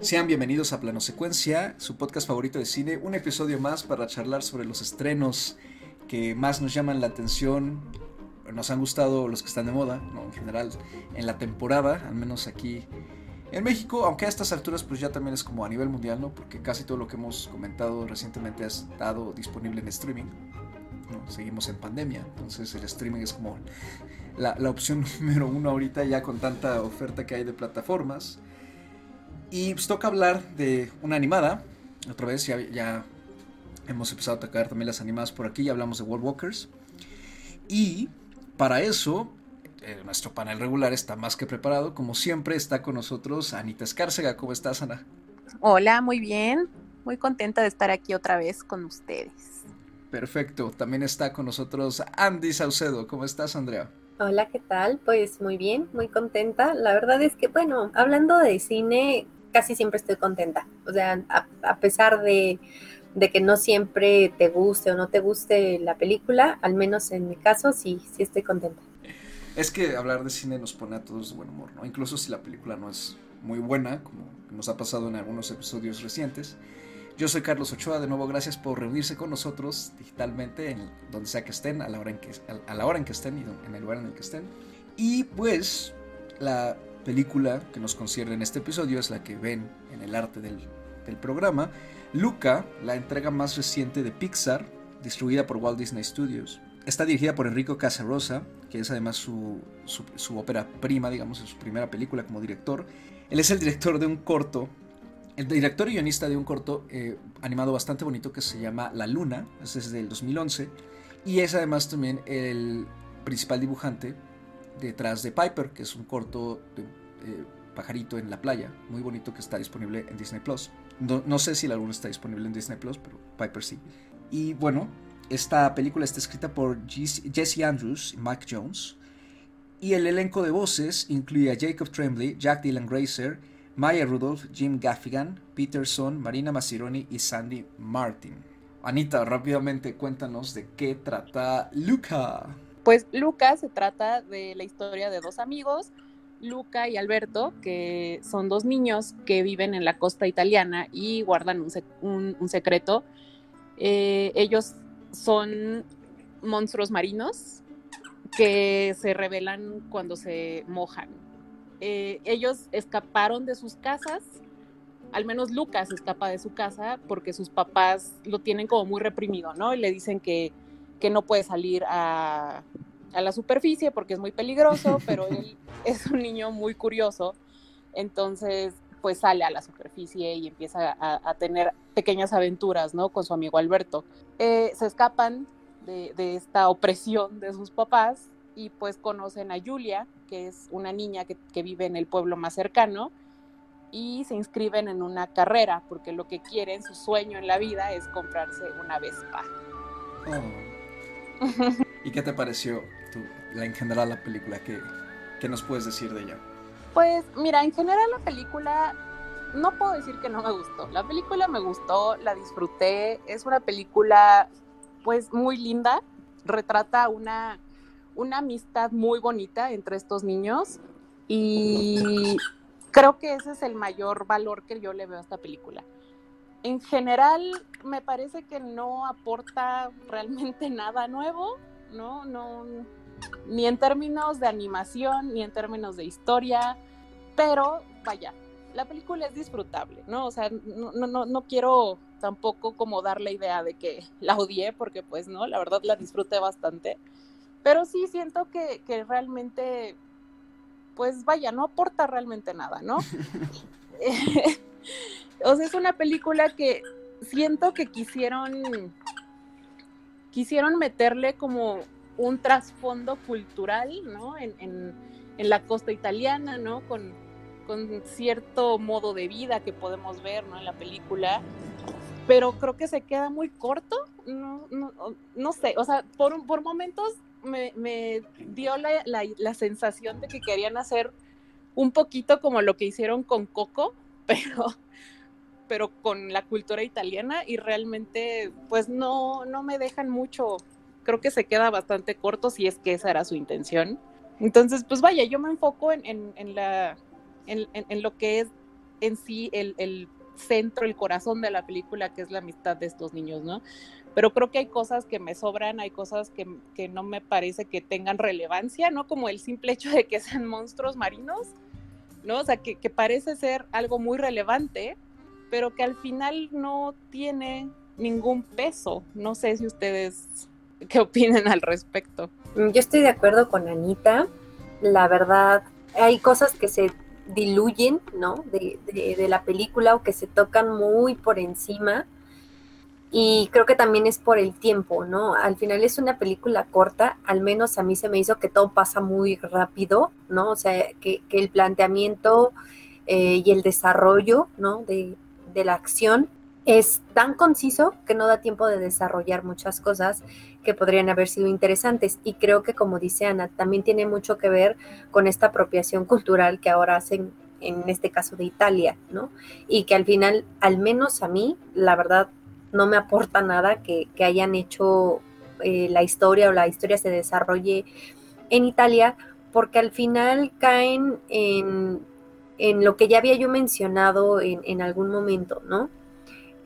Sean bienvenidos a Plano Secuencia, su podcast favorito de cine, un episodio más para charlar sobre los estrenos que más nos llaman la atención, nos han gustado los que están de moda, ¿no? en general, en la temporada, al menos aquí en México, aunque a estas alturas pues ya también es como a nivel mundial, ¿no? Porque casi todo lo que hemos comentado recientemente ha estado disponible en streaming. Seguimos en pandemia, entonces el streaming es como la, opción número uno ahorita ya con tanta oferta que hay de plataformas. Y pues toca hablar de una animada. Otra vez ya, ya hemos empezado a tocar también las animadas por aquí, ya hablamos de World Walkers. Y para eso, eh, nuestro panel regular está más que preparado. Como siempre, está con nosotros Anita Escárcega. ¿Cómo estás, Ana? Hola, muy bien. Muy contenta de estar aquí otra vez con ustedes. Perfecto. También está con nosotros Andy Saucedo. ¿Cómo estás, Andrea? Hola, ¿qué tal? Pues muy bien, muy contenta. La verdad es que, bueno, hablando de cine, casi siempre estoy contenta. O sea, a, pesar de, de, que no siempre te guste o no te guste la película, al menos en mi caso, sí, sí estoy contenta. Es que hablar de cine nos pone a todos de buen humor, ¿no? Incluso si la película no es muy buena, como nos ha pasado en algunos episodios recientes. Yo soy Carlos Ochoa, de nuevo gracias por reunirse con nosotros digitalmente, en donde sea que estén, a la hora en que, a la hora en que estén y en el lugar en el que estén. Y pues la película que nos concierne en este episodio es la que ven en el arte del, del programa, Luca, la entrega más reciente de Pixar, distribuida por Walt Disney Studios. Está dirigida por Enrico Casarosa, que es además su, su, su ópera prima, digamos, su primera película como director. Él es el director de un corto el director y guionista de un corto eh, animado bastante bonito que se llama La Luna, es desde el 2011, y es además también el principal dibujante detrás de Piper, que es un corto de eh, pajarito en la playa, muy bonito que está disponible en Disney Plus. No, sé si La Luna está disponible en Disney Plus, pero Piper sí. Y bueno, esta película está escrita por Jesse Andrews y Mike Jones, y el elenco de voces incluye a Jacob Tremblay, Jack Dylan Grazer, Maya Rudolph, Jim Gaffigan, Peterson, Marina Masironi y Sandy Martin. Anita, rápidamente cuéntanos de qué trata Luca. Pues Luca se trata de la historia de dos amigos, Luca y Alberto, que son dos niños que viven en la costa italiana y guardan un, secreto. Eh, ellos son monstruos marinos que se revelan cuando se mojan. Eh, ellos escaparon de sus casas, al menos Lucas escapa de su casa porque sus papás lo tienen como muy reprimido, ¿no? Y le dicen que, no puede salir a, la superficie porque es muy peligroso, pero él es un niño muy curioso, entonces pues sale a la superficie y empieza a, tener pequeñas aventuras, ¿no? Con su amigo Alberto. Eh, se escapan de, de, esta opresión de sus papás y pues conocen a Julia, que es una niña que, vive en el pueblo más cercano, y se inscriben en una carrera, porque lo que quieren, su sueño en la vida es comprarse una Vespa. Oh. ¿Y qué te pareció la, en general la película? ¿Qué, ¿Qué nos puedes decir de ella? Pues mira, en general la película no puedo decir que no me gustó. La película me gustó, la disfruté. Es una película pues muy linda. Retrata una una amistad muy bonita entre estos niños y creo que ese es el mayor valor que yo le veo a esta película. En general, me parece que no aporta realmente nada nuevo, ¿no? No, ni en términos de animación, ni en términos de historia, pero vaya, la película es disfrutable, ¿no? O sea, no, no, no quiero tampoco como dar la idea de que la odié, porque pues no, la verdad la disfruté bastante. Pero sí siento que, realmente, pues vaya, no aporta realmente nada, ¿no? o sea, es una película que siento que quisieron, quisieron meterle como un trasfondo cultural, ¿no? En, en, la costa italiana, ¿no? Con, con, cierto modo de vida que podemos ver, ¿no? En la película. Pero creo que se queda muy corto, no, no, no sé, o sea, por, por momentos me, dio la, sensación de que querían hacer un poquito como lo que hicieron con Coco, pero, pero con la cultura italiana y realmente pues no, no me dejan mucho, creo que se queda bastante corto si es que esa era su intención. Entonces, pues vaya, yo me enfoco en, la, en, lo que es en sí el, el centro, el corazón de la película, que es la amistad de estos niños, ¿no? Pero creo que hay cosas que me sobran, hay cosas que, que no me parece que tengan relevancia, ¿no? Como el simple hecho de que sean monstruos marinos, ¿no? O sea, que, que parece ser algo muy relevante, pero que al final no tiene ningún peso. No sé si ustedes qué opinen al respecto. Yo estoy de acuerdo con Anita. La verdad, hay cosas que se diluyen, ¿no? De, de, la película o que se tocan muy por encima. Y creo que también es por el tiempo, ¿no? Al final es una película corta, al menos a mí se me hizo que todo pasa muy rápido, ¿no? O sea, que, que el planteamiento eh, y el desarrollo, ¿no? De, de la acción es tan conciso que no da tiempo de desarrollar muchas cosas que podrían haber sido interesantes. Y creo que, como dice Ana, también tiene mucho que ver con esta apropiación cultural que ahora hacen, en este caso de Italia, ¿no? Y que al final, al menos a mí, la verdad, no me aporta nada que, hayan hecho eh, la historia o la historia se desarrolle en Italia, porque al final caen en, en lo que ya había yo mencionado en, en algún momento, ¿no?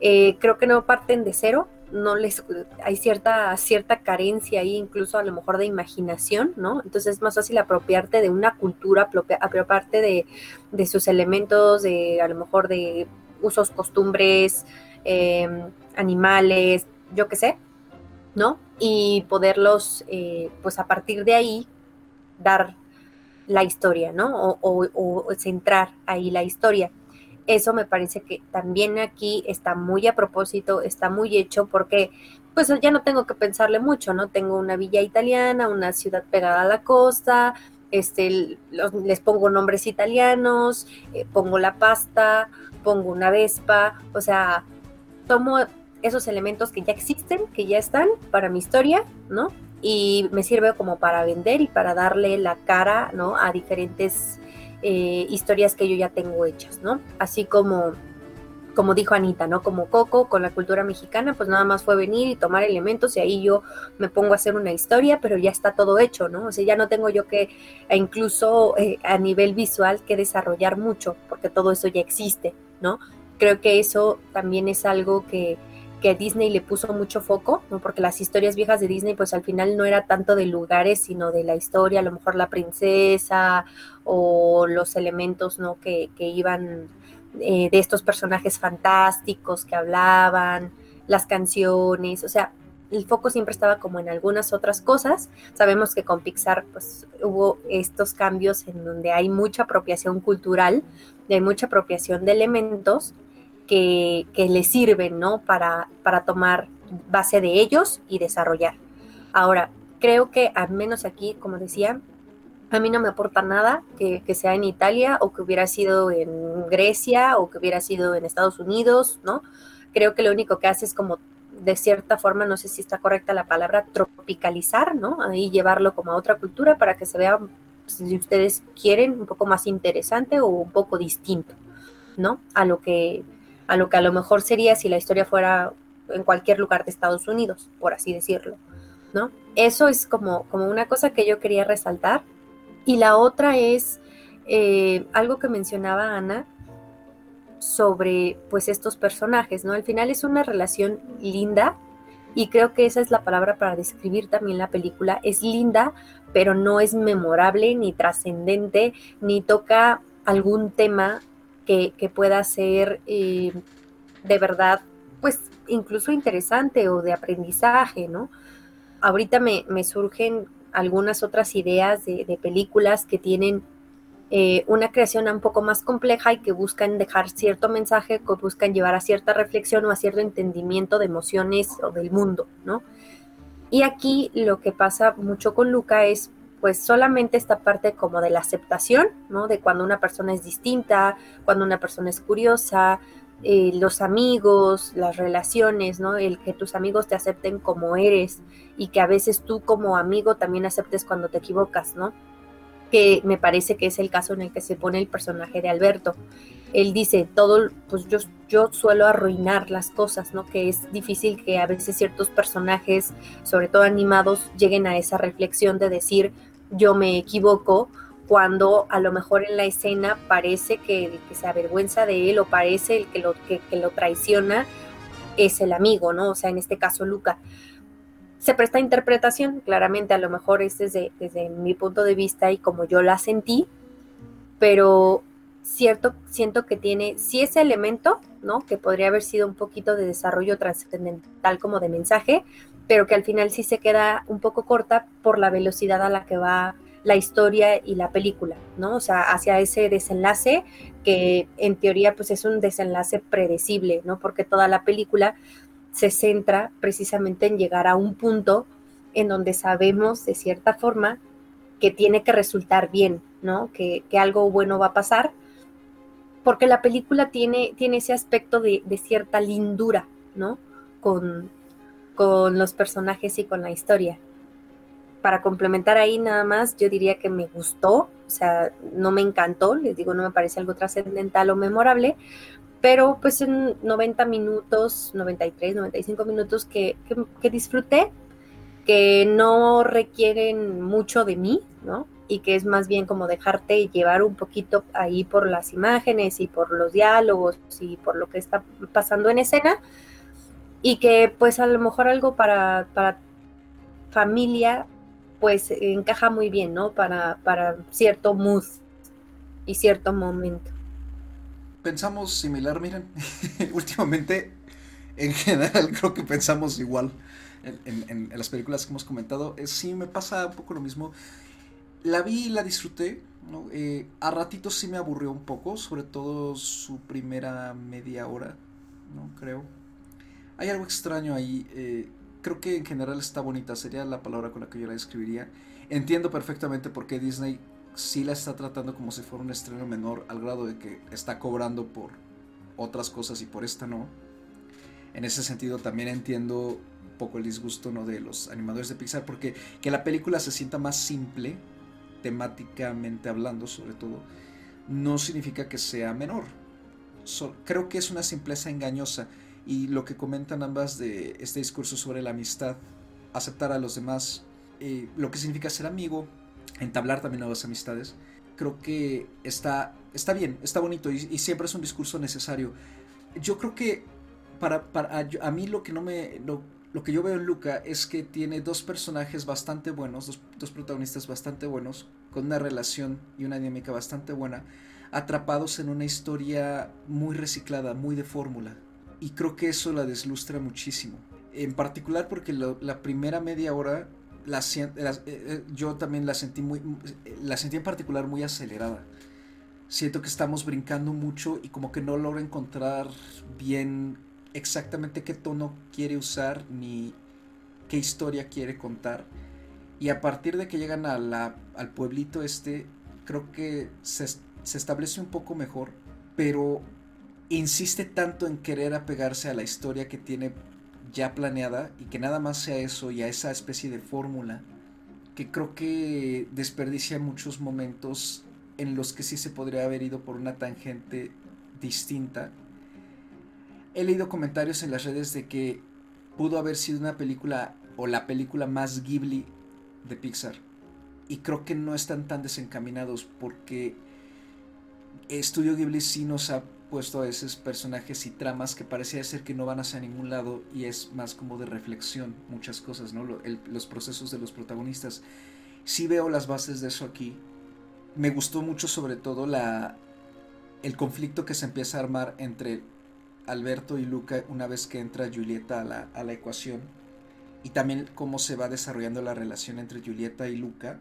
Eh, creo que no parten de cero, no les hay cierta cierta carencia ahí incluso a lo mejor de imaginación no entonces es más fácil apropiarte de una cultura apropiarte de, de sus elementos de a lo mejor de usos costumbres em, animales yo qué sé no y poderlos eh, pues a partir de ahí dar la historia no o centrar ahí la historia eso me parece que también aquí está muy a propósito, está muy hecho porque pues ya no tengo que pensarle mucho, ¿no? Tengo una villa italiana, una ciudad pegada a la costa, este, les pongo nombres italianos, eh, pongo la pasta, pongo una vespa, o sea, tomo esos elementos que ya existen, que ya están para mi historia, ¿no? Y me sirve como para vender y para darle la cara, ¿no? A diferentes eh, historias que yo ya tengo hechas, ¿no? Así como, como dijo Anita, ¿no? Como Coco con la cultura mexicana, pues nada más fue venir y tomar elementos y ahí yo me pongo a hacer una historia, pero ya está todo hecho, ¿no? O sea, ya no tengo yo que, e incluso eh, a nivel visual, que desarrollar mucho, porque todo eso ya existe, ¿no? Creo que eso también es algo que, que Disney le puso mucho foco, ¿no? porque las historias viejas de Disney pues al final no era tanto de lugares, sino de la historia, a lo mejor la princesa o los elementos ¿no? que, que iban eh, de estos personajes fantásticos que hablaban, las canciones, o sea, el foco siempre estaba como en algunas otras cosas. Sabemos que con Pixar pues hubo estos cambios en donde hay mucha apropiación cultural, hay mucha apropiación de elementos que, que les sirven, ¿no? Para, para tomar base de ellos y desarrollar. Ahora, creo que al menos aquí, como decía, a mí no me aporta nada que, que, sea en Italia o que hubiera sido en Grecia o que hubiera sido en Estados Unidos, ¿no? Creo que lo único que hace es como, de cierta forma, no sé si está correcta la palabra, tropicalizar, ¿no? Ahí llevarlo como a otra cultura para que se vea, si ustedes quieren, un poco más interesante o un poco distinto, ¿no? A lo que a lo que a lo mejor sería si la historia fuera en cualquier lugar de Estados Unidos, por así decirlo, ¿no? Eso es como, como una cosa que yo quería resaltar. Y la otra es eh, algo que mencionaba Ana sobre pues estos personajes, ¿no? Al final es una relación linda y creo que esa es la palabra para describir también la película. Es linda, pero no es memorable ni trascendente, ni toca algún tema que, pueda ser eh, de verdad, pues incluso interesante o de aprendizaje, ¿no? Ahorita me, surgen algunas otras ideas de, películas que tienen eh, una creación un poco más compleja y que buscan dejar cierto mensaje, que buscan llevar a cierta reflexión o a cierto entendimiento de emociones o del mundo, ¿no? Y aquí lo que pasa mucho con Luca es pues solamente esta parte como de la aceptación, ¿no? De cuando una persona es distinta, cuando una persona es curiosa, eh, los amigos, las relaciones, ¿no? El que tus amigos te acepten como eres y que a veces tú como amigo también aceptes cuando te equivocas, ¿no? Que me parece que es el caso en el que se pone el personaje de Alberto. Él dice, todo, pues yo, yo suelo arruinar las cosas, ¿no? Que es difícil que a veces ciertos personajes, sobre todo animados, lleguen a esa reflexión de decir, yo me equivoco cuando a lo mejor en la escena parece que el que se avergüenza de él o parece el que lo, que, lo traiciona es el amigo, ¿no? O sea, en este caso Luca. Se presta interpretación, claramente a lo mejor es desde, desde mi punto de vista y como yo la sentí, pero cierto, siento que tiene sí ese elemento, ¿no? Que podría haber sido un poquito de desarrollo trascendental como de mensaje, pero que al final sí se queda un poco corta por la velocidad a la que va la historia y la película, ¿no? O sea, hacia ese desenlace que en teoría pues es un desenlace predecible, ¿no? Porque toda la película se centra precisamente en llegar a un punto en donde sabemos de cierta forma que tiene que resultar bien, ¿no? Que, algo bueno va a pasar, porque la película tiene, tiene ese aspecto de, de cierta lindura, ¿no? Con, con los personajes y con la historia para complementar ahí nada más, yo diría que me gustó, o sea, no me encantó, les digo, no me parece algo trascendental o memorable, pero pues en 90 minutos, 93, 95 minutos que, que, disfruté, que no requieren mucho de mí, ¿no? Y que es más bien como dejarte llevar un poquito ahí por las imágenes y por los diálogos y por lo que está pasando en escena. Y que pues a lo mejor algo para, para familia pues encaja muy bien, ¿no? Para, para cierto mood y cierto momento. Pensamos similar, miren. Últimamente, en general, creo que pensamos igual en, las películas que hemos comentado. sí, me pasa un poco lo mismo. La vi y la disfruté. Eh, a ratitos sí me aburrió un poco, sobre todo su primera media hora, ¿no? Creo. Hay algo extraño ahí. Eh, creo que en general está bonita, sería la palabra con la que yo la describiría. Entiendo perfectamente por qué Disney sí la está tratando como si fuera un estreno menor, al grado de que está cobrando por otras cosas y por esta no. En ese sentido también entiendo un poco el disgusto ¿no? de los animadores de Pixar, porque que la película se sienta más simple, temáticamente hablando sobre todo, no significa que sea menor. creo que es una simpleza engañosa y lo que comentan ambas de este discurso sobre la amistad, aceptar a los demás, eh, lo que significa ser amigo, entablar también nuevas amistades, creo que está, está bien, está bonito y, siempre es un discurso necesario. Yo creo que para, para a, mí lo que no me... Lo, lo, que yo veo en Luca es que tiene dos personajes bastante buenos, dos, dos protagonistas bastante buenos, con una relación y una dinámica bastante buena, atrapados en una historia muy reciclada, muy de fórmula y creo que eso la deslustra muchísimo. En particular porque la primera media hora la, eh, eh, yo también la sentí muy la sentí en particular muy acelerada. Siento que estamos brincando mucho y como que no logro encontrar bien exactamente qué tono quiere usar ni qué historia quiere contar. Y a partir de que llegan a la, al pueblito este, creo que se, se establece un poco mejor, pero insiste tanto en querer apegarse a la historia que tiene ya planeada y que nada más sea eso y a esa especie de fórmula que creo que desperdicia muchos momentos en los que sí se podría haber ido por una tangente distinta. He leído comentarios en las redes de que pudo haber sido una película o la película más Ghibli de Pixar. Y creo que no están tan desencaminados porque Estudio Ghibli sí nos ha puesto a esos personajes y tramas que parecía ser que no van hacia ningún lado y es más como de reflexión, muchas cosas, ¿no? los procesos de los protagonistas. Sí veo las bases de eso aquí. Me gustó mucho sobre todo el conflicto que se empieza a armar entre Alberto y Luca una vez que entra Julieta a la, a la ecuación y también cómo se va desarrollando la relación entre Julieta y Luca.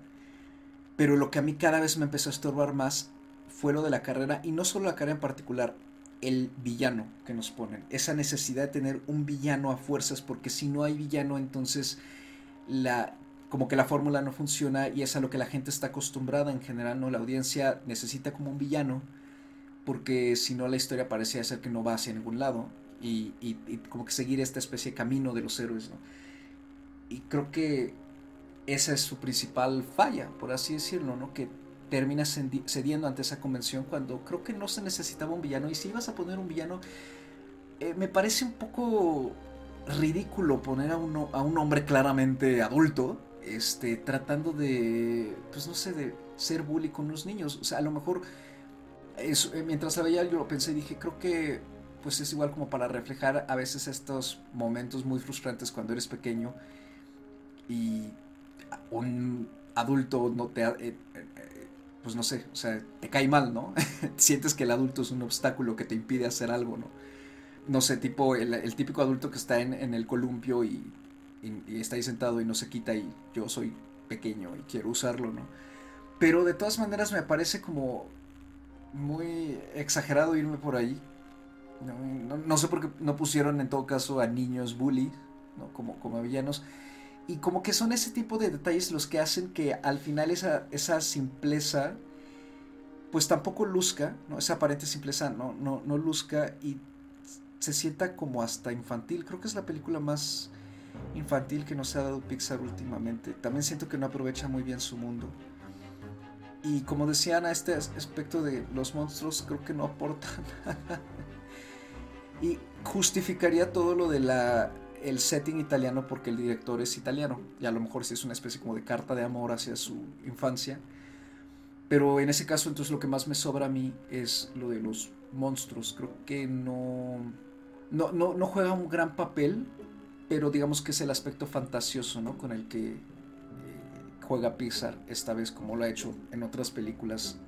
Pero lo que a mí cada vez me empezó a estorbar más fue lo de la carrera, y no solo la carrera en particular, el villano que nos ponen. Esa necesidad de tener un villano a fuerzas, porque si no hay villano, entonces la como que la fórmula no funciona y es a lo que la gente está acostumbrada en general, ¿no? La audiencia necesita como un villano, porque si no la historia parecía ser que no va hacia ningún lado y, y, y como que seguir esta especie de camino de los héroes, ¿no? Y creo que esa es su principal falla, por así decirlo, ¿no? Que termina cediendo ante esa convención cuando creo que no se necesitaba un villano. Y si ibas a poner un villano, eh, me parece un poco ridículo poner a, uno, a un hombre claramente adulto este, tratando de, pues no sé, de ser bully con los niños. O sea, a lo mejor, eh, mientras la veía yo lo pensé y dije, creo que pues es igual como para reflejar a veces estos momentos muy frustrantes cuando eres pequeño y un adulto no te... Eh, eh, pues no sé, o sea, te cae mal, ¿no? Sientes que el adulto es un obstáculo que te impide hacer algo, ¿no? No sé, tipo el, típico adulto que está en, el columpio y, está ahí sentado y no se quita y yo soy pequeño y quiero usarlo, ¿no? Pero de todas maneras me parece como muy exagerado irme por ahí. No, sé por qué no pusieron en todo caso a niños bully, ¿no? como, como villanos. Y como que son ese tipo de detalles los que hacen que al final esa, esa simpleza pues tampoco luzca, ¿no? Esa aparente simpleza no, no, no luzca y se sienta como hasta infantil. Creo que es la película más infantil que nos ha dado Pixar últimamente. También siento que no aprovecha muy bien su mundo. Y como decían a este aspecto de los monstruos, creo que no aporta nada. y justificaría todo lo de la el setting italiano porque el director es italiano y a lo mejor sí es una especie como de carta de amor hacia su infancia. Pero en ese caso entonces lo que más me sobra a mí es lo de los monstruos. Creo que no, no, no, juega un gran papel, pero digamos que es el aspecto fantasioso ¿no? con el que eh, juega Pixar esta vez como lo ha hecho en otras películas.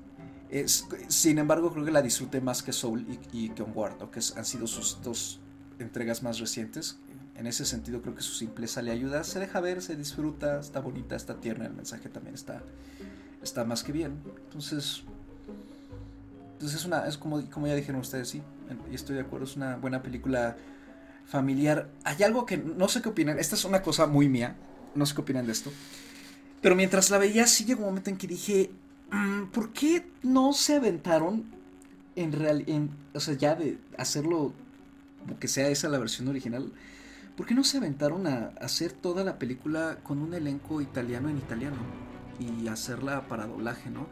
Es, sin embargo creo que la disfruté más que Soul y, que Onward, que han sido sus dos entregas más recientes en ese sentido creo que su simpleza le ayuda, se deja ver, se disfruta, está bonita, está tierna, el mensaje también está, está más que bien. Entonces, entonces es una, es como, como ya dijeron ustedes, sí, y estoy de acuerdo, es una buena película familiar. Hay algo que no sé qué opinan, esta es una cosa muy mía, no sé qué opinan de esto, pero mientras la veía sí llegó un momento en que dije, mm, ¿por qué no se aventaron en real, o sea, ya de hacerlo que sea esa la versión original? ¿Por qué no se aventaron a hacer toda la película con un elenco italiano en italiano? Y hacerla para doblaje, ¿no?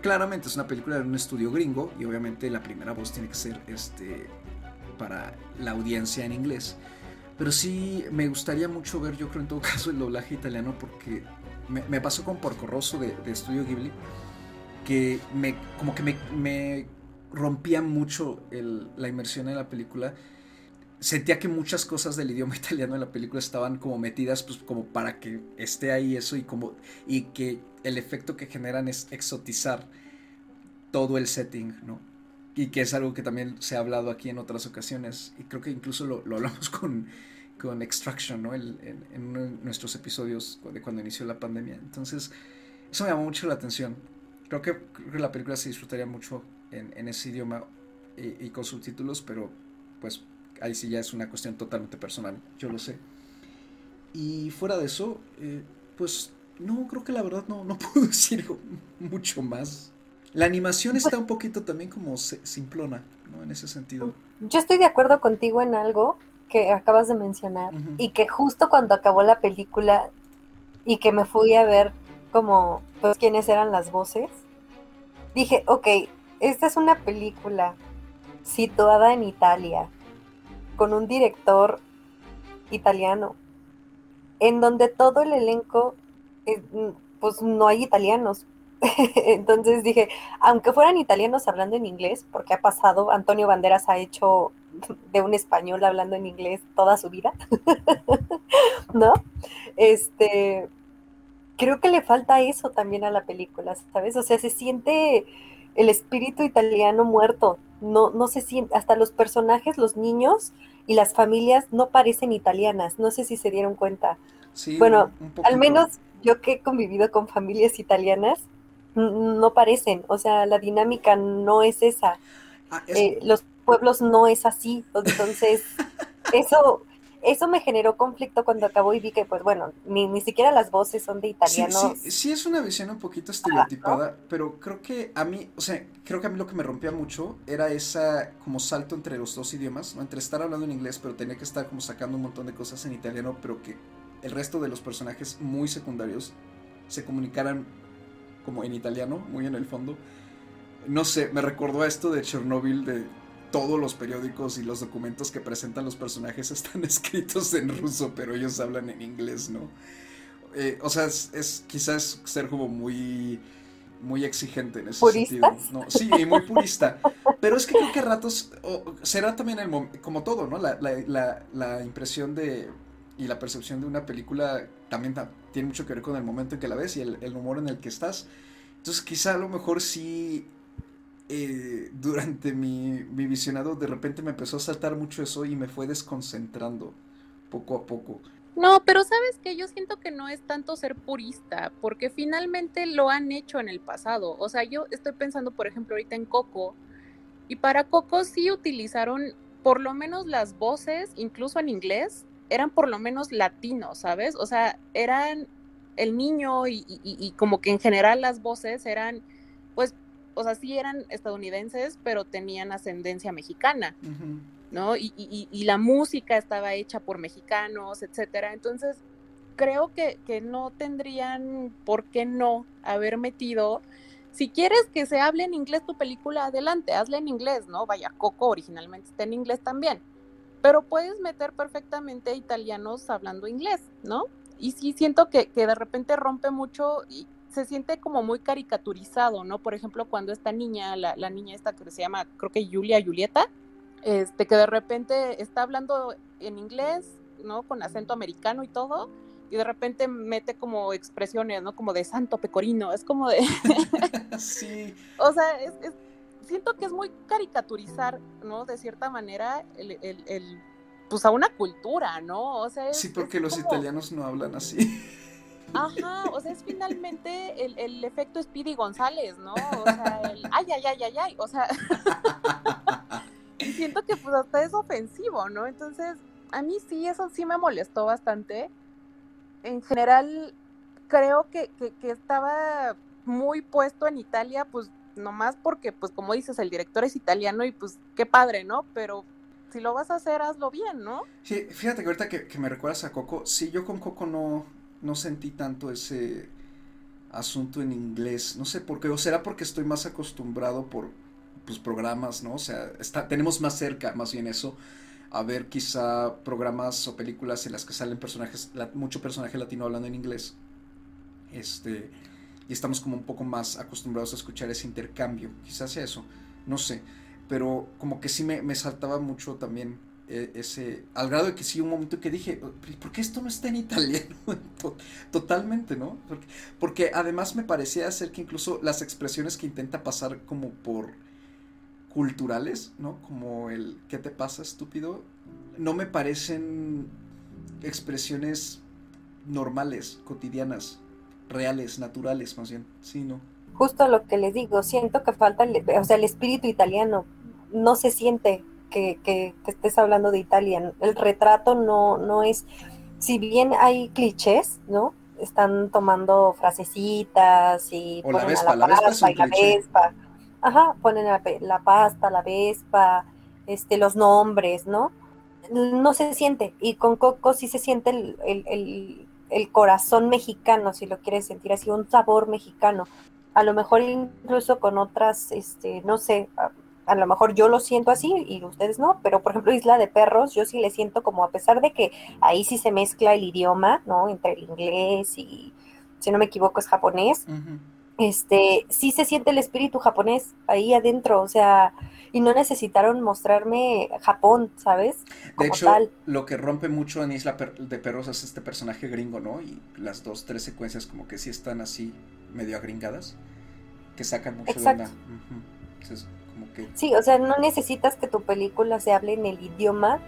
Claramente es una película de un estudio gringo y obviamente la primera voz tiene que ser este, para la audiencia en inglés. Pero sí me gustaría mucho ver, yo creo en todo caso, el doblaje italiano porque me, pasó con Porco Rosso de, de Estudio Ghibli, que me, como que me, me rompía mucho la inmersión en la película sentía que muchas cosas del idioma italiano en la película estaban como metidas pues como para que esté ahí eso y como y que el efecto que generan es exotizar todo el setting, ¿no? Y que es algo que también se ha hablado aquí en otras ocasiones y creo que incluso lo, hablamos con, con Extraction, ¿no? en, uno de nuestros episodios de cuando inició la pandemia. Entonces, eso me llamó mucho la atención. Creo que, la película se disfrutaría mucho en, ese idioma y, y con subtítulos, pero pues ahí sí ya es una cuestión totalmente personal, yo lo sé. Y fuera de eso, eh, pues no, creo que la verdad no, no puedo decir mucho más. La animación está un poquito también como simplona, ¿no? En ese sentido. Yo estoy de acuerdo contigo en algo que acabas de mencionar y que justo cuando acabó la película y que me fui a ver como pues quiénes eran las voces, dije, ok, esta es una película situada en Italia, con un director italiano, en donde todo el elenco, eh, pues no hay italianos. Entonces dije, aunque fueran italianos hablando en inglés, porque ha pasado, Antonio Banderas ha hecho de un español hablando en inglés toda su vida, ¿no? Este, creo que le falta eso también a la película, ¿sabes? O sea, se siente el espíritu italiano muerto, no, no se siente, hasta los personajes, los niños y las familias no parecen italianas, no sé si se dieron cuenta. bueno, al menos yo que he convivido con familias italianas, no parecen, o sea, la dinámica no es esa. Ah, eh, los pueblos no es así, entonces eso eso me generó conflicto cuando acabó y vi que, pues bueno, ni, ni siquiera las voces son de italianos. Sí, sí, es una visión un poquito estereotipada, pero creo que a mí, o sea, creo que a mí lo que me rompía mucho era esa como salto entre los dos idiomas, ¿no? Entre estar hablando en inglés, pero tenía que estar como sacando un montón de cosas en italiano, pero que el resto de los personajes muy secundarios se comunicaran como en italiano, muy en el fondo. No sé, me recordó a esto de Chernobyl, de todos los periódicos y los documentos que presentan los personajes están escritos en ruso, pero ellos hablan en inglés, ¿no? eh, o sea, es, es, quizás ser como muy muy exigente en ese sentido. ¿no? Sí, muy purista. Pero es que creo que a ratos será también el como todo, ¿no? La, la, la, impresión de y la percepción de una película también tiene mucho que ver con el momento en que la ves y el, el humor en el que estás. Entonces quizá a lo mejor sí eh, durante mi, mi visionado de repente me empezó a saltar mucho eso y me fue desconcentrando poco a poco. No, pero sabes que yo siento que no es tanto ser purista, porque finalmente lo han hecho en el pasado. O sea, yo estoy pensando, por ejemplo, ahorita en Coco, y para Coco sí utilizaron por lo menos las voces, incluso en inglés, eran por lo menos latinos, ¿sabes? O sea, eran el niño y, como que en general las voces eran, pues, o sea, sí eran estadounidenses, pero tenían ascendencia mexicana. ¿no? Y, y, la música estaba hecha por mexicanos, etcétera. Entonces, creo que, que, no tendrían por qué no haber metido. Si quieres que se hable en inglés tu película, adelante, hazla en inglés, ¿no? Vaya, Coco originalmente está en inglés también. Pero puedes meter perfectamente italianos hablando inglés, ¿no? Y sí siento que, que de repente rompe mucho y se siente como muy caricaturizado, ¿no? Por ejemplo, cuando esta niña, la, la niña esta que se llama, creo que Julia Julieta, este, que de repente está hablando en inglés, ¿no? Con acento americano y todo, y de repente mete como expresiones, ¿no? Como de santo pecorino, es como de... sí. O sea, es, siento que es muy caricaturizar, ¿no? De cierta manera, el, el, pues a una cultura, ¿no? O sea, sí, porque los italianos no hablan así. Ajá, o sea, es finalmente el, el efecto Speedy González, ¿no? O sea, el ay, ay, ay, ay, ay, o sea... y siento que pues hasta es ofensivo, ¿no? Entonces, a mí sí, eso sí me molestó bastante. En general, creo que, que, estaba muy puesto en Italia, pues nomás porque, pues como dices, el director es italiano y pues qué padre, ¿no? Pero si lo vas a hacer, hazlo bien, ¿no? Sí, fíjate que ahorita que, que me recuerdas a Coco, sí, yo con Coco no, no sentí tanto ese asunto en inglés, no sé por qué, o será porque estoy más acostumbrado por pues, programas, ¿no? O sea, está, tenemos más cerca, más bien eso, a ver quizá programas o películas en las que salen personajes, mucho personaje latino hablando en inglés. Este, y estamos como un poco más acostumbrados a escuchar ese intercambio, quizás sea eso, no sé, pero como que sí me, saltaba mucho también ese, al grado de que sí, un momento que dije, ¿por qué esto no está en italiano? Totalmente, ¿no? Porque, además me parecía ser que incluso las expresiones que intenta pasar como por culturales, ¿no? Como el ¿qué te pasa, estúpido? No me parecen expresiones normales, cotidianas, reales, naturales, más bien. Sí, ¿no? Justo lo que les digo, siento que falta, o sea, el espíritu italiano. No se siente que, que, estés hablando de Italia. El retrato no, no es, si bien hay clichés, ¿no? Están tomando frasecitas y o la vespa, la, vespa, y la vespa Ajá, ponen la, pasta, la vespa, este, los nombres, ¿no? No se siente. Y con Coco sí se siente el, corazón mexicano, si lo quieres sentir así, un sabor mexicano. A lo mejor incluso con otras, este, no sé, a, lo mejor yo lo siento así y ustedes no, pero por ejemplo Isla de Perros, yo sí le siento como a pesar de que ahí sí se mezcla el idioma, ¿no? Entre el inglés y, si no me equivoco, es japonés este, sí se siente el espíritu japonés ahí adentro, o sea, y no necesitaron mostrarme Japón, ¿sabes? de hecho, lo que rompe mucho en Isla de Perros es este personaje gringo, ¿no? Y las dos, tres secuencias como que sí están así medio agringadas, que sacan mucho de la... Sí, o sea, no necesitas que tu película se hable en el idioma,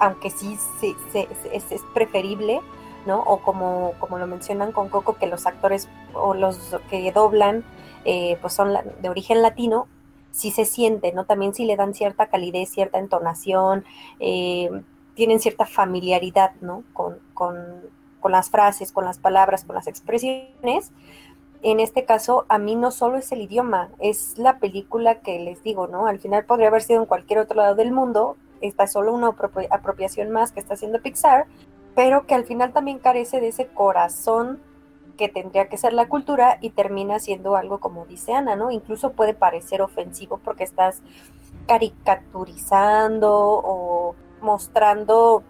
aunque sí se, es preferible, ¿no? O como, como lo mencionan con Coco, que los actores o los que doblan eh, pues son de origen latino, sí se siente, ¿no? También sí le dan cierta calidez, cierta entonación, eh, tienen cierta familiaridad, ¿no? Con, con, con las frases, con las palabras, con las expresiones. En este caso, a mí no solo es el idioma, es la película que les digo, ¿no? Al final podría haber sido en cualquier otro lado del mundo, esta es solo una apropiación más que está haciendo Pixar, pero que al final también carece de ese corazón que tendría que ser la cultura y termina siendo algo como dice Ana, ¿no? Incluso puede parecer ofensivo porque estás caricaturizando o mostrando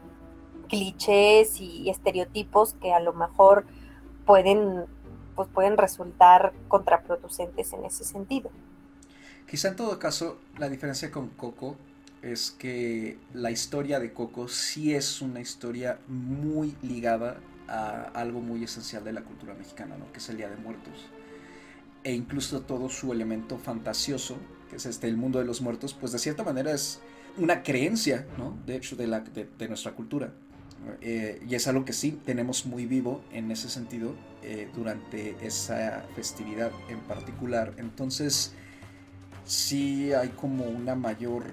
clichés y estereotipos que a lo mejor pueden, pues pueden resultar contraproducentes en ese sentido. Quizá en todo caso la diferencia con Coco es que la historia de Coco sí es una historia muy ligada a algo muy esencial de la cultura mexicana, ¿no? que es el Día de Muertos. E incluso todo su elemento fantasioso, que es este, el mundo de los muertos, pues de cierta manera es una creencia, ¿no? de hecho, de, de, nuestra cultura. Eh, y es algo que sí tenemos muy vivo en ese sentido eh, durante esa festividad en particular. Entonces, sí hay como una mayor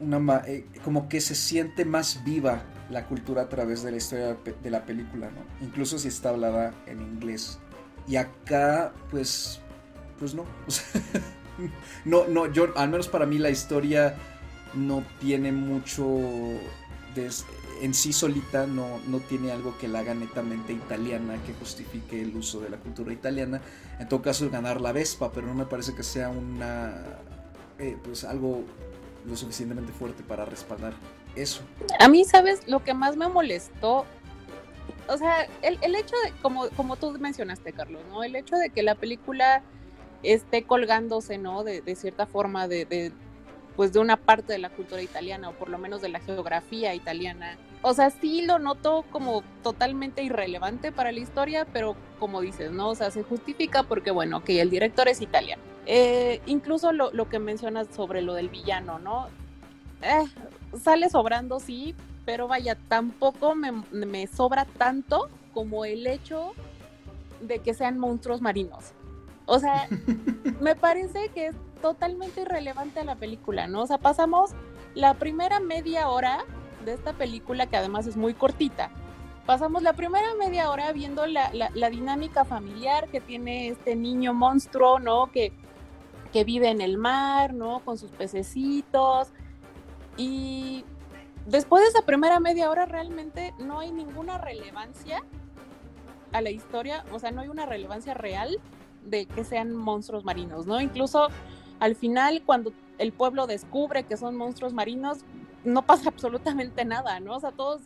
una, eh, como que se siente más viva la cultura a través de la historia de la película, ¿no? Incluso si está hablada en inglés. Y acá, pues, pues no. no, no, yo, al menos para mí la historia no tiene mucho en sí solita, no, no tiene algo que la haga netamente italiana, que justifique el uso de la cultura italiana. En todo caso, ganar la Vespa, pero no me parece que sea una, eh, pues algo lo suficientemente fuerte para respaldar eso. A mí, ¿sabes? Lo que más me molestó, o sea, el, el hecho de, como, como tú mencionaste, Carlos, ¿no? El hecho de que la película esté colgándose, ¿no? De, de cierta forma de, de, pues de una parte de la cultura italiana, o por lo menos de la geografía italiana. O sea, sí lo noto como totalmente irrelevante para la historia, pero como dices, ¿no? O sea, se justifica porque, bueno, que el director es italiano eh, incluso lo, lo, que mencionas sobre lo del villano, ¿no? Eh, sale sobrando, sí, pero vaya, tampoco me, me, sobra tanto como el hecho de que sean monstruos marinos. O sea, me parece que es totalmente irrelevante a la película, ¿no? O sea, pasamos la primera media hora de esta película, que además es muy cortita, pasamos la primera media hora viendo la, la, dinámica familiar que tiene este niño monstruo, ¿no? Que que vive en el mar, ¿no? Con sus pececitos. Y después de esa primera media hora realmente no hay ninguna relevancia a la historia, o sea, no hay una relevancia real de que sean monstruos marinos, ¿no? Incluso al final, cuando el pueblo descubre que son monstruos marinos, no pasa absolutamente nada, ¿no? O sea, todos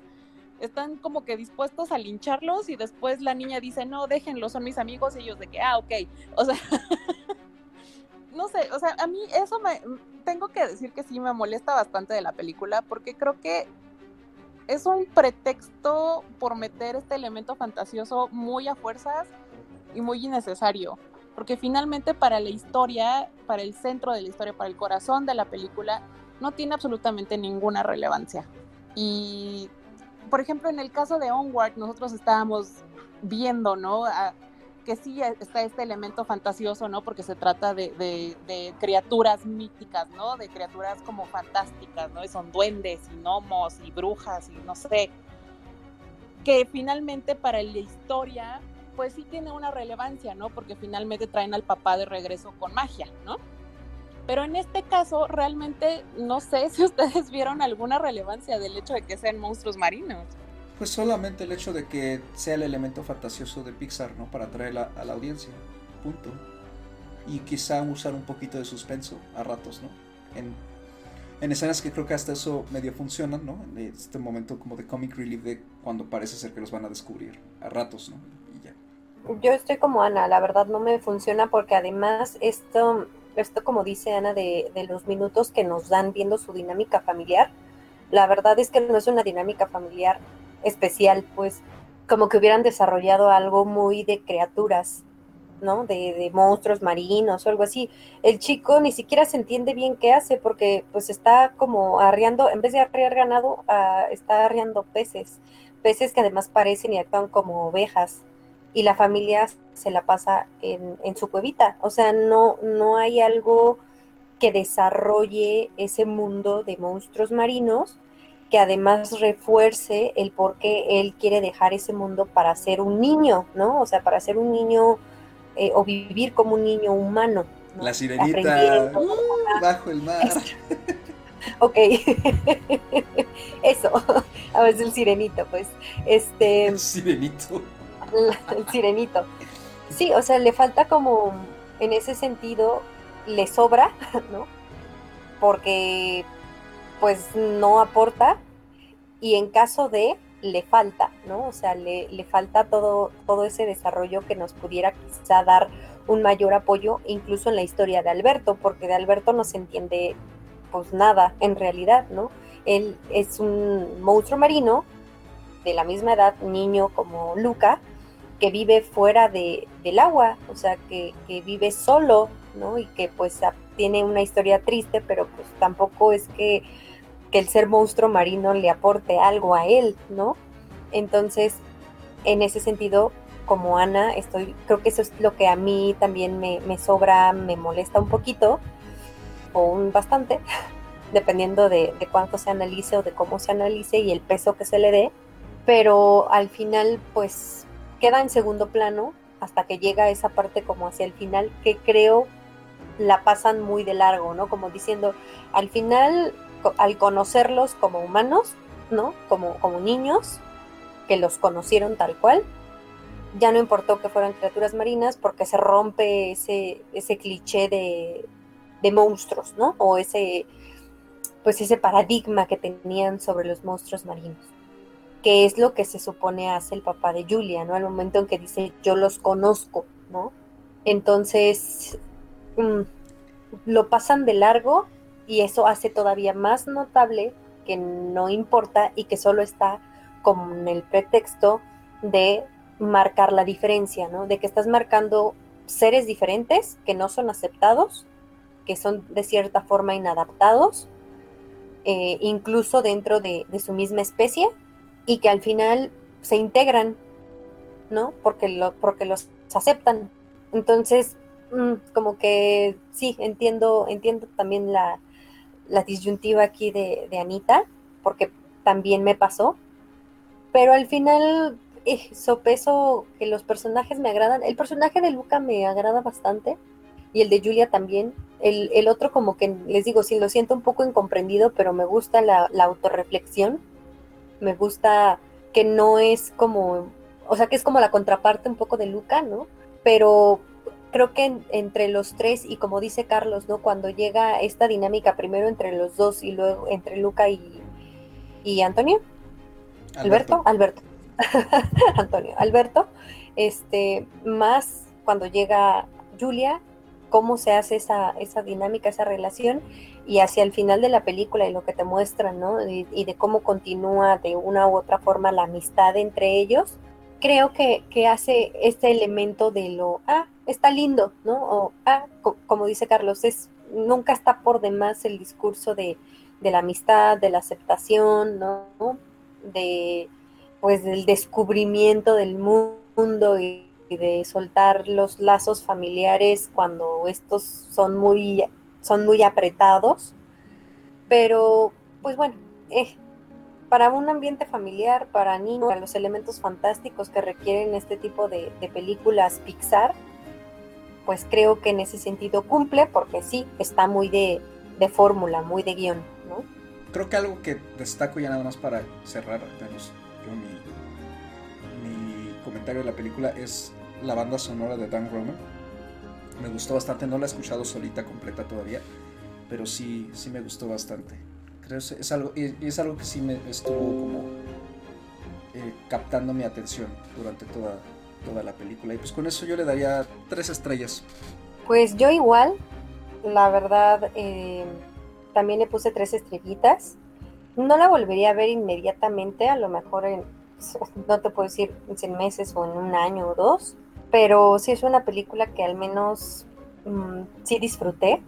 están como que dispuestos a lincharlos y después la niña dice, no, déjenlos, son mis amigos, y ellos de que, ah, ok, o sea, no sé, o sea, a mí eso me, tengo que decir que sí me molesta bastante de la película porque creo que es un pretexto por meter este elemento fantasioso muy a fuerzas y muy innecesario. Porque finalmente para la historia, para el centro de la historia, para el corazón de la película, no tiene absolutamente ninguna relevancia. Y, por ejemplo, en el caso de Onward, nosotros estábamos viendo, ¿no? que sí está este elemento fantasioso, ¿no? Porque se trata de, criaturas míticas, ¿no? De criaturas como fantásticas, ¿no? Son duendes y gnomos y brujas y no sé. Que finalmente para la historia, pues sí tiene una relevancia, ¿no? Porque finalmente traen al papá de regreso con magia, ¿no? Pero en este caso, realmente no sé si ustedes vieron alguna relevancia del hecho de que sean monstruos marinos. Pues solamente el hecho de que sea el elemento fantasioso de Pixar, ¿no? Para atraer a, la audiencia. Punto. Y quizá usar un poquito de suspenso a ratos, ¿no? En, en escenas que creo que hasta eso medio funcionan, ¿no? En este momento como de comic relief de cuando parece ser que los van a descubrir. A ratos, ¿no? Y ya. Yo estoy como Ana, la verdad no me funciona porque además esto, esto como dice Ana, de, de los minutos que nos dan viendo su dinámica familiar, la verdad es que no es una dinámica familiar especial, pues como que hubieran desarrollado algo muy de criaturas, ¿no? De, monstruos marinos o algo así. El chico ni siquiera se entiende bien qué hace porque pues está como arriando, en vez de arriar ganado, ah, está arriando peces, peces que además parecen y actúan como ovejas y la familia se la pasa en, en su cuevita. O sea, no, no hay algo que desarrolle ese mundo de monstruos marinos que además refuerce el por qué él quiere dejar ese mundo para ser un niño, ¿no? O sea, para ser un niño eh, o vivir como un niño humano. La sirenita uh, bajo el mar. ok, eso, a veces el sirenito, pues, este... El sirenito. El sirenito. Sí, o sea, le falta como, en ese sentido, le sobra, ¿no? Porque pues no aporta y en caso de, le falta, ¿no? O sea, le, le falta todo, todo ese desarrollo que nos pudiera quizá dar un mayor apoyo, incluso en la historia de Alberto, porque de Alberto no se entiende pues nada en realidad, ¿no? Él es un monstruo marino de la misma edad, niño como Luca, que vive fuera de, del agua, o sea, que, que, vive solo, ¿no? Y que pues tiene una historia triste, pero pues tampoco es que, que el ser monstruo marino le aporte algo a él, ¿no? Entonces, en ese sentido, como Ana, estoy, creo que eso es lo que a mí también me, me sobra, me molesta un poquito, o un bastante, dependiendo de, de, cuánto se analice o de cómo se analice y el peso que se le dé, pero al final pues queda en segundo plano hasta que llega esa parte como hacia el final que creo la pasan muy de largo, ¿no? Como diciendo, al final, al conocerlos como humanos, ¿no? Como, como niños, que los conocieron tal cual, ya no importó que fueran criaturas marinas porque se rompe ese, ese cliché de, de monstruos, ¿no? O ese, pues ese paradigma que tenían sobre los monstruos marinos, que es lo que se supone hace el papá de Julia, ¿no? Al momento en que dice yo los conozco, ¿no? Entonces, mmm, lo pasan de largo y eso hace todavía más notable que no importa y que solo está con el pretexto de marcar la diferencia, ¿no? De que estás marcando seres diferentes que no son aceptados, que son de cierta forma inadaptados, eh, incluso dentro de, de, su misma especie, y que al final se integran, ¿no? Porque, lo, porque los aceptan. Entonces, mmm, como que sí, entiendo, entiendo también la, la disyuntiva aquí de, de Anita, porque también me pasó, pero al final eh, sopeso que los personajes me agradan. El personaje de Luca me agrada bastante y el de Julia también. El, el otro como que les digo, sí, lo siento un poco incomprendido, pero me gusta la, la autorreflexión. Me gusta que no es como, o sea, que es como la contraparte un poco de Luca, ¿no? Pero creo que en, entre los tres, y como dice Carlos, ¿no? Cuando llega esta dinámica primero entre los dos y luego entre Luca y, y Antonio. Alberto, Alberto. Antonio, Alberto, este, más cuando llega Julia, cómo se hace esa, esa dinámica, esa relación, y hacia el final de la película y lo que te muestran, ¿no? Y, de cómo continúa de una u otra forma la amistad entre ellos, creo que, que, hace este elemento de lo, ah, está lindo, ¿no? O, ah, co como dice Carlos, es, nunca está por demás el discurso de, de la amistad, de la aceptación, ¿no? De, pues, del descubrimiento del mundo y de soltar los lazos familiares cuando estos son muy, son muy apretados. Pero, pues bueno, eh, para un ambiente familiar, para niños, para los elementos fantásticos que requieren este tipo de, películas Pixar, pues creo que en ese sentido cumple, porque sí, está muy de, fórmula, muy de guion, ¿no? Creo que algo que destaco ya nada más para cerrar, menos yo mi, mi comentario de la película es la banda sonora de Dan Roman. Me gustó bastante, no la he escuchado solita completa todavía, pero sí, sí me gustó bastante creo que es algo, es algo que sí me estuvo como eh, captando mi atención durante toda, toda la película. Y pues con eso yo le daría tres estrellas. Pues yo igual, la verdad, eh, también le puse tres estrellitas. No la volvería a ver inmediatamente, a lo mejor en, no te puedo decir en meses o en un año o dos, pero sí es una película que al menos mmm, sí disfruté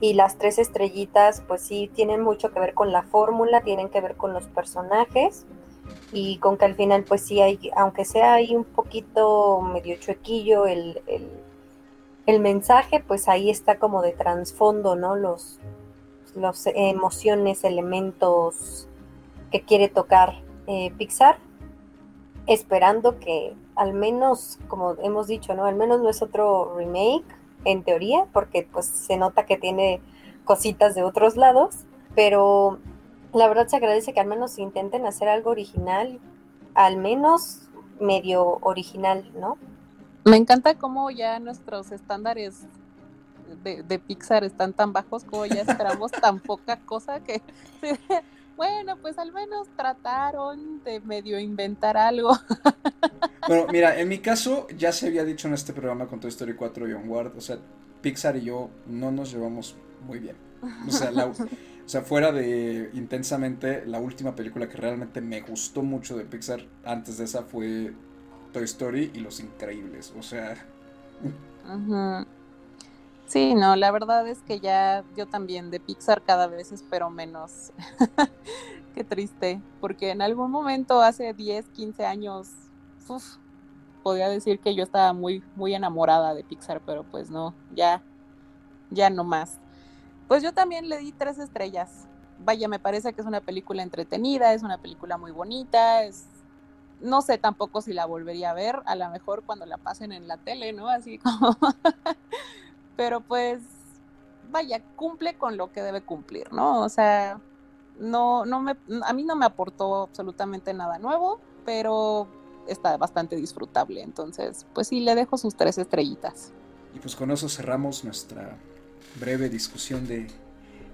y las tres estrellitas pues sí tienen mucho que ver con la fórmula, tienen que ver con los personajes y con que al final pues sí hay, aunque sea ahí un poquito medio chuequillo el, el, el mensaje, pues ahí está como de trasfondo, ¿no? Los, los emociones, elementos que quiere tocar eh, Pixar, esperando que al menos, como hemos dicho, ¿no? Al menos no es otro remake, en teoría, porque pues se nota que tiene cositas de otros lados, pero la verdad se agradece que al menos intenten hacer algo original, al menos medio original, ¿no? Me encanta cómo ya nuestros estándares de, de Pixar están tan bajos como ya esperamos tan poca cosa que bueno, pues al menos trataron de medio inventar algo. Bueno, mira, en mi caso ya se había dicho en este programa con Toy Story 4 y Onward, o sea, Pixar y yo no nos llevamos muy bien. O sea, o sea, fuera de intensamente, la última película que realmente me gustó mucho de Pixar antes de esa fue Toy Story y Los Increíbles. O sea... Sí, no, la verdad es que ya yo también de Pixar cada vez espero menos. Qué triste, porque en algún momento hace 10, 15 años, uf, podía decir que yo estaba muy, muy enamorada de Pixar, pero pues no, ya, ya no más. Pues yo también le di tres estrellas. Vaya, me parece que es una película entretenida, es una película muy bonita, es no sé tampoco si la volvería a ver, a lo mejor cuando la pasen en la tele, ¿no? Así como pero pues vaya, cumple con lo que debe cumplir, ¿no? O sea, no, no me, a mí no me aportó absolutamente nada nuevo, pero está bastante disfrutable. Entonces, pues sí, le dejo sus tres estrellitas. Y pues con eso cerramos nuestra breve discusión de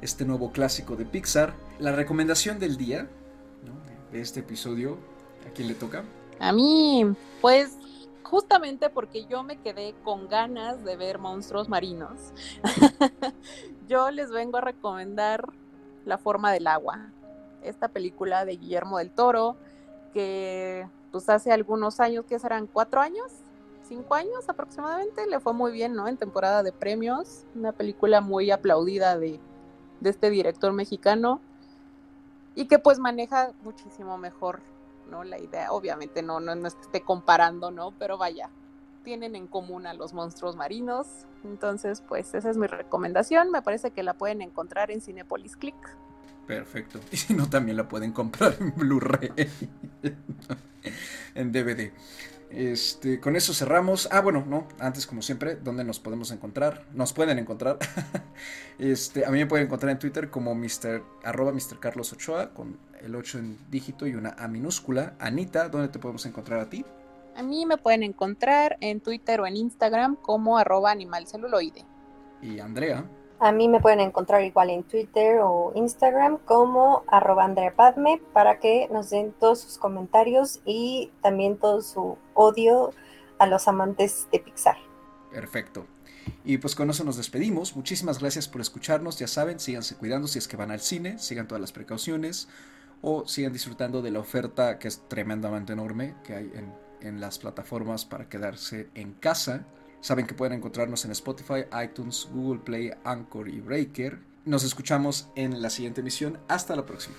este nuevo clásico de Pixar. La recomendación del día de este episodio, ¿a quién le toca? A mí, pues justamente porque yo me quedé con ganas de ver monstruos marinos, yo les vengo a recomendar La forma del agua, esta película de Guillermo del Toro, que pues hace algunos años, que serán cuatro años, cinco años aproximadamente, le fue muy bien, ¿no? En temporada de premios, una película muy aplaudida de, de este director mexicano y que pues maneja muchísimo mejor ¿no? La idea, obviamente no, no, no es que esté comparando, ¿no? Pero vaya, tienen en común a los monstruos marinos. Entonces, pues esa es mi recomendación. Me parece que la pueden encontrar en Cinepolis Click. Perfecto. Y si no, también la pueden comprar en Blu-ray, en DVD. Este, con eso cerramos. Ah, bueno, no, antes como siempre, ¿dónde nos podemos encontrar? Nos pueden encontrar. este, a mí me pueden encontrar en Twitter como Mr. arroba Mr. Carlos Ochoa, con el 8 en dígito y una A minúscula. Anita, ¿dónde te podemos encontrar a ti? A mí me pueden encontrar en Twitter o en Instagram como arroba animalceluloide. ¿Y Andrea? A mí me pueden encontrar igual en Twitter o Instagram como arroba Andrea Padme para que nos den todos sus comentarios y también todo su odio a los amantes de Pixar. Perfecto. Y pues con eso nos despedimos. Muchísimas gracias por escucharnos. Ya saben, síganse cuidando si es que van al cine, sigan todas las precauciones o sigan disfrutando de la oferta que es tremendamente enorme que hay en, en las plataformas para quedarse en casa. Saben que pueden encontrarnos en Spotify, iTunes, Google Play, Anchor y Breaker. Nos escuchamos en la siguiente emisión. Hasta la próxima.